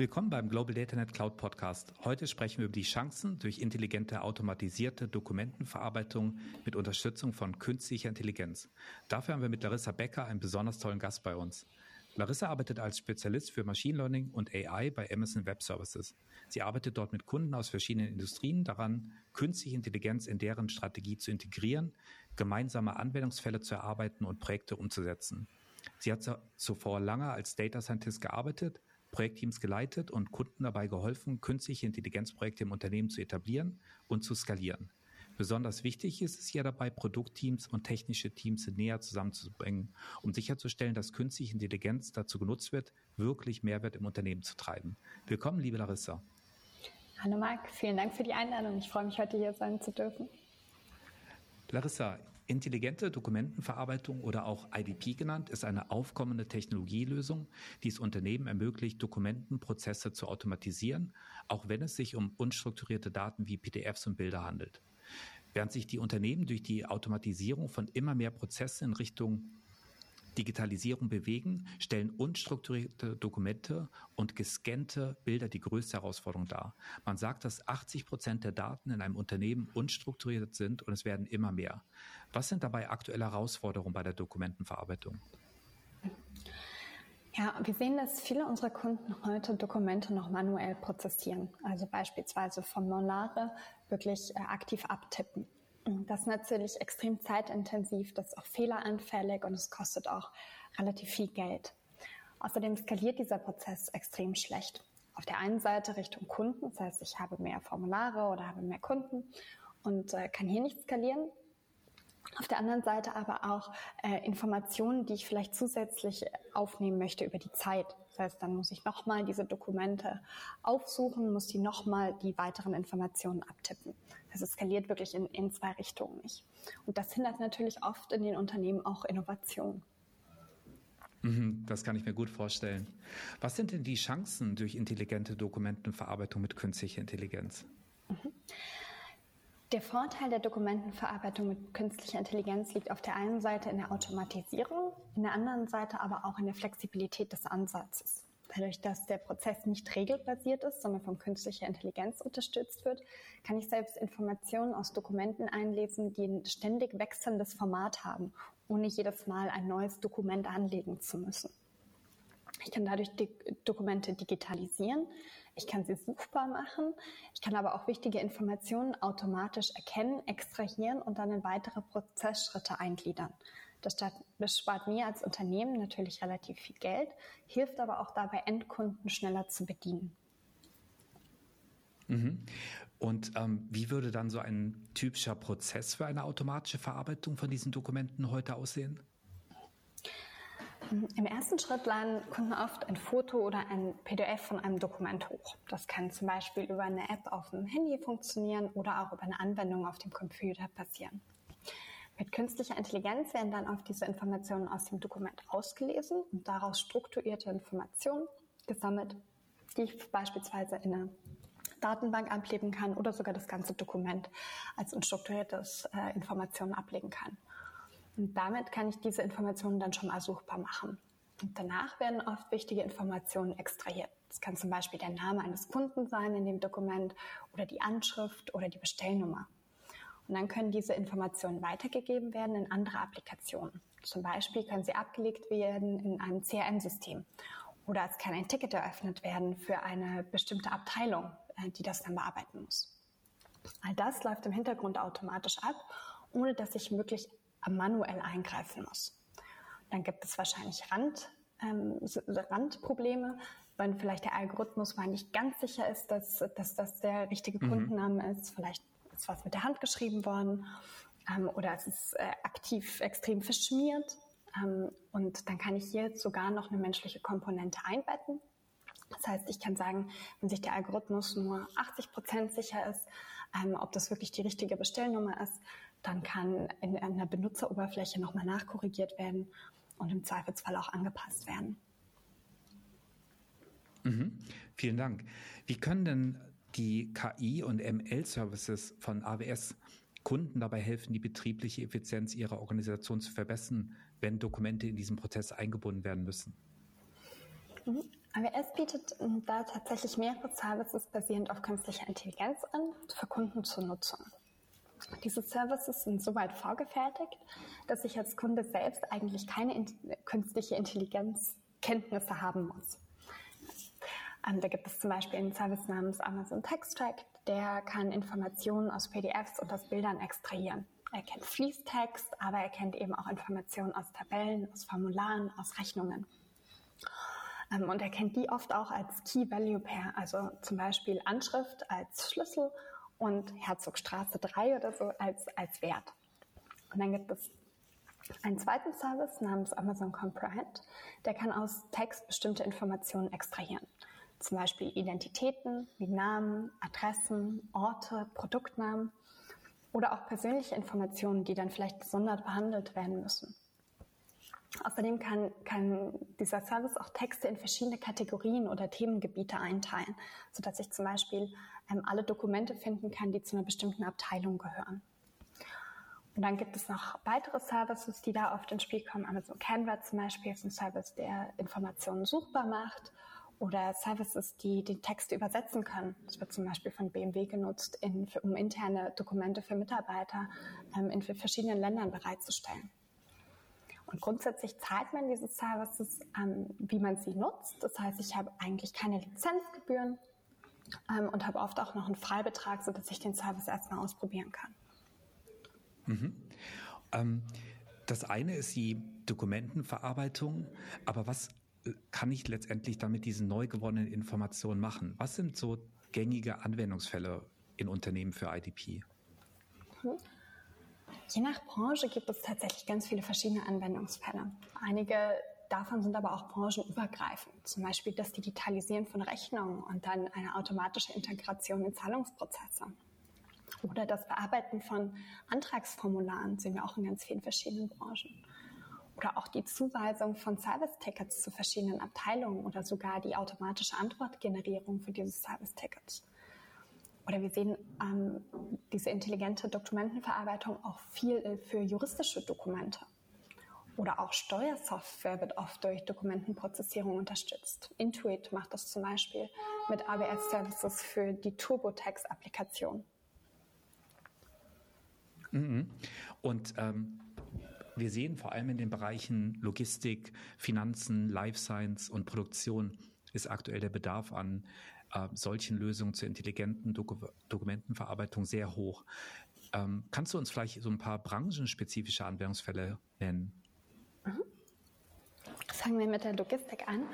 Willkommen beim Global DataNet Cloud Podcast. Heute sprechen wir über die Chancen durch intelligente automatisierte Dokumentenverarbeitung mit Unterstützung von künstlicher Intelligenz. Dafür haben wir mit Larissa Becker einen besonders tollen Gast bei uns. Larissa arbeitet als Spezialist für Machine Learning und AI bei Amazon Web Services. Sie arbeitet dort mit Kunden aus verschiedenen Industrien daran, künstliche Intelligenz in deren Strategie zu integrieren, gemeinsame Anwendungsfälle zu erarbeiten und Projekte umzusetzen. Sie hat zuvor lange als Data Scientist gearbeitet, Projektteams geleitet und Kunden dabei geholfen, künstliche Intelligenzprojekte im Unternehmen zu etablieren und zu skalieren. Besonders wichtig ist es hier dabei, Produktteams und technische Teams näher zusammenzubringen, um sicherzustellen, dass künstliche Intelligenz dazu genutzt wird, wirklich Mehrwert im Unternehmen zu treiben. Willkommen, liebe Larissa. Hallo Marc, vielen Dank für die Einladung. Ich freue mich, heute hier sein zu dürfen. Larissa, intelligente Dokumentenverarbeitung oder auch IDP genannt, ist eine aufkommende Technologielösung, die es Unternehmen ermöglicht, Dokumentenprozesse zu automatisieren, auch wenn es sich um unstrukturierte Daten wie PDFs und Bilder handelt. Während sich die Unternehmen durch die Automatisierung von immer mehr Prozessen in Richtung Digitalisierung bewegen, stellen unstrukturierte Dokumente und gescannte Bilder die größte Herausforderung dar. Man sagt, dass 80 Prozent der Daten in einem Unternehmen unstrukturiert sind und es werden immer mehr. Was sind dabei aktuelle Herausforderungen bei der Dokumentenverarbeitung? Ja, wir sehen, dass viele unserer Kunden heute Dokumente noch manuell prozessieren, also beispielsweise Formulare wirklich äh, aktiv abtippen. Das ist natürlich extrem zeitintensiv, das ist auch fehleranfällig und es kostet auch relativ viel Geld. Außerdem skaliert dieser Prozess extrem schlecht. Auf der einen Seite Richtung Kunden, das heißt, ich habe mehr Formulare oder habe mehr Kunden und äh, kann hier nicht skalieren. Auf der anderen Seite aber auch äh, Informationen, die ich vielleicht zusätzlich aufnehmen möchte über die Zeit. Das heißt, dann muss ich nochmal diese Dokumente aufsuchen, muss die nochmal die weiteren Informationen abtippen. Das skaliert wirklich in, in zwei Richtungen nicht. Und das hindert natürlich oft in den Unternehmen auch Innovation. Mhm, das kann ich mir gut vorstellen. Was sind denn die Chancen durch intelligente Dokumentenverarbeitung mit künstlicher Intelligenz? Mhm. Der Vorteil der Dokumentenverarbeitung mit künstlicher Intelligenz liegt auf der einen Seite in der Automatisierung, in der anderen Seite aber auch in der Flexibilität des Ansatzes. Dadurch, dass der Prozess nicht regelbasiert ist, sondern von künstlicher Intelligenz unterstützt wird, kann ich selbst Informationen aus Dokumenten einlesen, die ein ständig wechselndes Format haben, ohne jedes Mal ein neues Dokument anlegen zu müssen. Ich kann dadurch die Dokumente digitalisieren, ich kann sie suchbar machen, ich kann aber auch wichtige Informationen automatisch erkennen, extrahieren und dann in weitere Prozessschritte eingliedern. Das spart mir als Unternehmen natürlich relativ viel Geld, hilft aber auch dabei, Endkunden schneller zu bedienen. Mhm. Und ähm, wie würde dann so ein typischer Prozess für eine automatische Verarbeitung von diesen Dokumenten heute aussehen? Im ersten Schritt laden Kunden oft ein Foto oder ein PDF von einem Dokument hoch. Das kann zum Beispiel über eine App auf dem Handy funktionieren oder auch über eine Anwendung auf dem Computer passieren. Mit künstlicher Intelligenz werden dann auf diese Informationen aus dem Dokument ausgelesen und daraus strukturierte Informationen gesammelt, die ich beispielsweise in einer Datenbank ablegen kann oder sogar das ganze Dokument als unstrukturiertes äh, Informationen ablegen kann. Und damit kann ich diese Informationen dann schon mal suchbar machen. Und danach werden oft wichtige Informationen extrahiert. Das kann zum Beispiel der Name eines Kunden sein in dem Dokument oder die Anschrift oder die Bestellnummer. Und dann können diese Informationen weitergegeben werden in andere Applikationen. Zum Beispiel können sie abgelegt werden in einem CRM-System oder es kann ein Ticket eröffnet werden für eine bestimmte Abteilung, äh, die das dann bearbeiten muss. All das läuft im Hintergrund automatisch ab, ohne dass ich wirklich manuell eingreifen muss. Dann gibt es wahrscheinlich Rand, ähm, Randprobleme, wenn vielleicht der Algorithmus mal nicht ganz sicher ist, dass, dass das der richtige mhm. Kundenname ist. Vielleicht ist was mit der Hand geschrieben worden ähm, oder es ist äh, aktiv extrem verschmiert. Ähm, und dann kann ich hier sogar noch eine menschliche Komponente einbetten. Das heißt, ich kann sagen, wenn sich der Algorithmus nur 80 Prozent sicher ist, ähm, ob das wirklich die richtige Bestellnummer ist, dann kann in einer Benutzeroberfläche nochmal nachkorrigiert werden und im Zweifelsfall auch angepasst werden. Mhm. Vielen Dank. Wie können denn die KI und ML-Services von AWS Kunden dabei helfen, die betriebliche Effizienz ihrer Organisation zu verbessern, wenn Dokumente in diesen Prozess eingebunden werden müssen? Mhm. AWS bietet ähm, da tatsächlich mehrere Services basierend auf künstlicher Intelligenz an für Kunden zur Nutzung. Diese Services sind soweit vorgefertigt, dass ich als Kunde selbst eigentlich keine in künstliche Intelligenzkenntnisse haben muss. Ähm, da gibt es zum Beispiel einen Service namens Amazon Text Track, der kann Informationen aus PDFs und aus Bildern extrahieren. Er kennt Fließtext, aber er kennt eben auch Informationen aus Tabellen, aus Formularen, aus Rechnungen. Ähm, und er kennt die oft auch als Key Value Pair, also zum Beispiel Anschrift als Schlüssel und Herzogstraße 3 oder so als, als Wert. Und dann gibt es einen zweiten Service namens Amazon Comprehend, der kann aus Text bestimmte Informationen extrahieren. Zum Beispiel Identitäten wie Namen, Adressen, Orte, Produktnamen oder auch persönliche Informationen, die dann vielleicht gesondert behandelt werden müssen. Außerdem kann, kann dieser Service auch Texte in verschiedene Kategorien oder Themengebiete einteilen, sodass ich zum Beispiel ähm, alle Dokumente finden kann, die zu einer bestimmten Abteilung gehören. Und dann gibt es noch weitere Services, die da oft ins Spiel kommen. Amazon Canva zum Beispiel ist ein Service, der Informationen suchbar macht oder Services, die die Texte übersetzen können. Das wird zum Beispiel von BMW genutzt, in, für, um interne Dokumente für Mitarbeiter ähm, in verschiedenen Ländern bereitzustellen. Und grundsätzlich zahlt man diese Services, ähm, wie man sie nutzt. Das heißt, ich habe eigentlich keine Lizenzgebühren ähm, und habe oft auch noch einen Freibetrag, sodass ich den Service erstmal ausprobieren kann. Mhm. Ähm, das eine ist die Dokumentenverarbeitung, aber was äh, kann ich letztendlich dann mit diesen neu gewonnenen Informationen machen? Was sind so gängige Anwendungsfälle in Unternehmen für IDP? Mhm. Je nach Branche gibt es tatsächlich ganz viele verschiedene Anwendungsfälle. Einige davon sind aber auch branchenübergreifend. Zum Beispiel das Digitalisieren von Rechnungen und dann eine automatische Integration in Zahlungsprozesse. Oder das Bearbeiten von Antragsformularen sehen wir auch in ganz vielen verschiedenen Branchen. Oder auch die Zuweisung von Service-Tickets zu verschiedenen Abteilungen oder sogar die automatische Antwortgenerierung für diese Service-Tickets. Oder wir sehen ähm, diese intelligente Dokumentenverarbeitung auch viel für juristische Dokumente. Oder auch Steuersoftware wird oft durch Dokumentenprozessierung unterstützt. Intuit macht das zum Beispiel mit AWS Services für die TurboTax-Applikation. Mhm. Und ähm, wir sehen vor allem in den Bereichen Logistik, Finanzen, Life Science und Produktion ist aktuell der Bedarf an äh, solchen Lösungen zur intelligenten Doku Dokumentenverarbeitung sehr hoch. Ähm, kannst du uns vielleicht so ein paar branchenspezifische Anwendungsfälle nennen? Fangen wir mit der Logistik an.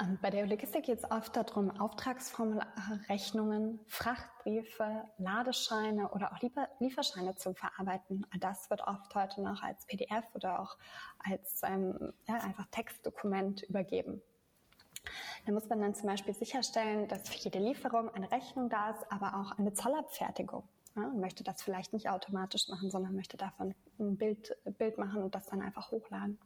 Ähm, bei der Logistik geht es oft darum, Auftragsformulare, Rechnungen, Frachtbriefe, Ladescheine oder auch Liefer Lieferscheine zu verarbeiten. Das wird oft heute noch als PDF oder auch als ähm, ja, einfach Textdokument übergeben. Da muss man dann zum Beispiel sicherstellen, dass für jede Lieferung eine Rechnung da ist, aber auch eine Zollabfertigung. Ja, möchte das vielleicht nicht automatisch machen, sondern möchte davon ein Bild, Bild machen und das dann einfach hochladen.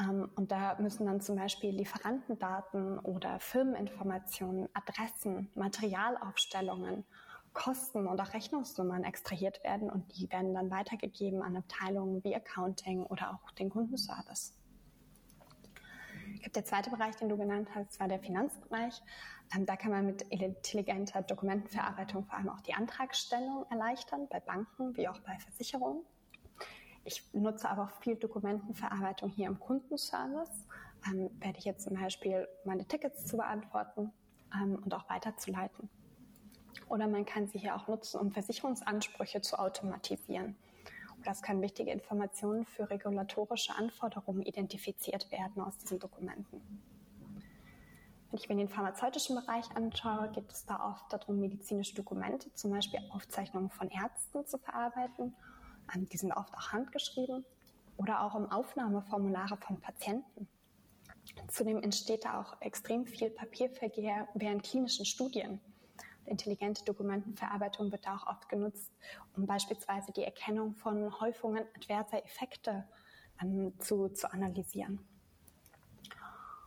Ähm, und da müssen dann zum Beispiel Lieferantendaten oder Firmeninformationen, Adressen, Materialaufstellungen, Kosten und auch Rechnungsnummern extrahiert werden und die werden dann weitergegeben an Abteilungen wie Accounting oder auch den Kundenservice. Ich glaube, der zweite Bereich, den du genannt hast, war der Finanzbereich. Ähm, da kann man mit intelligenter Dokumentenverarbeitung vor allem auch die Antragstellung erleichtern, bei Banken wie auch bei Versicherungen. Ich nutze aber auch viel Dokumentenverarbeitung hier im Kundenservice. Ähm, werde ich jetzt zum Beispiel meine Tickets zu beantworten ähm, und auch weiterzuleiten. Oder man kann sie hier auch nutzen, um Versicherungsansprüche zu automatisieren. Das können wichtige Informationen für regulatorische Anforderungen identifiziert werden aus diesen Dokumenten. Wenn ich mir den pharmazeutischen Bereich anschaue, geht es da oft darum, medizinische Dokumente, zum Beispiel Aufzeichnungen von Ärzten zu verarbeiten. Ähm, die sind oft auch handgeschrieben oder auch um Aufnahmeformulare von Patienten. Zudem entsteht da auch extrem viel Papierverkehr während klinischen Studien intelligente Dokumentenverarbeitung wird da auch oft genutzt, um beispielsweise die Erkennung von Häufungen adverser Effekte ähm, zu, zu analysieren.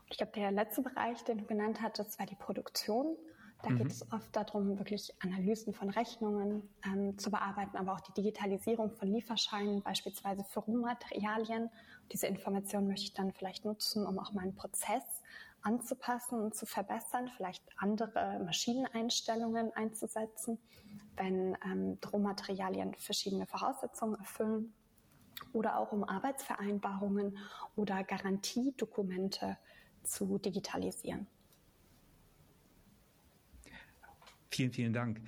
Ich glaube, der letzte Bereich, den du genannt hattest, war die Produktion. Da mhm. geht es oft darum, wirklich Analysen von Rechnungen ähm, zu bearbeiten, aber auch die Digitalisierung von Lieferscheinen, beispielsweise für Rohmaterialien. Diese Informationen möchte ich dann vielleicht nutzen, um auch meinen Prozess anzupassen und zu verbessern, vielleicht andere Maschineneinstellungen einzusetzen, wenn ähm, Rohmaterialien verschiedene Voraussetzungen erfüllen oder auch um Arbeitsvereinbarungen oder Garantiedokumente zu digitalisieren. Vielen, vielen Dank.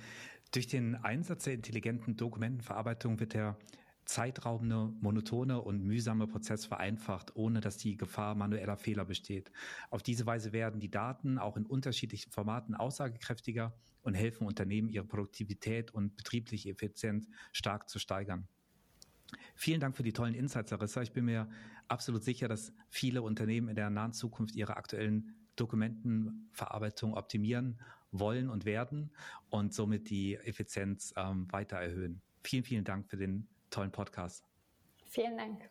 Durch den Einsatz der intelligenten Dokumentenverarbeitung wird der zeitraubende, monotone und mühsame Prozess vereinfacht, ohne dass die Gefahr manueller Fehler besteht. Auf diese Weise werden die Daten auch in unterschiedlichen Formaten aussagekräftiger und helfen Unternehmen, ihre Produktivität und betriebliche Effizienz stark zu steigern. Vielen Dank für die tollen Insights, Larissa. Ich bin mir absolut sicher, dass viele Unternehmen in der nahen Zukunft ihre aktuellen Dokumentenverarbeitung optimieren wollen und werden und somit die Effizienz ähm, weiter erhöhen. Vielen, vielen Dank für den tollen Podcast. Vielen Dank.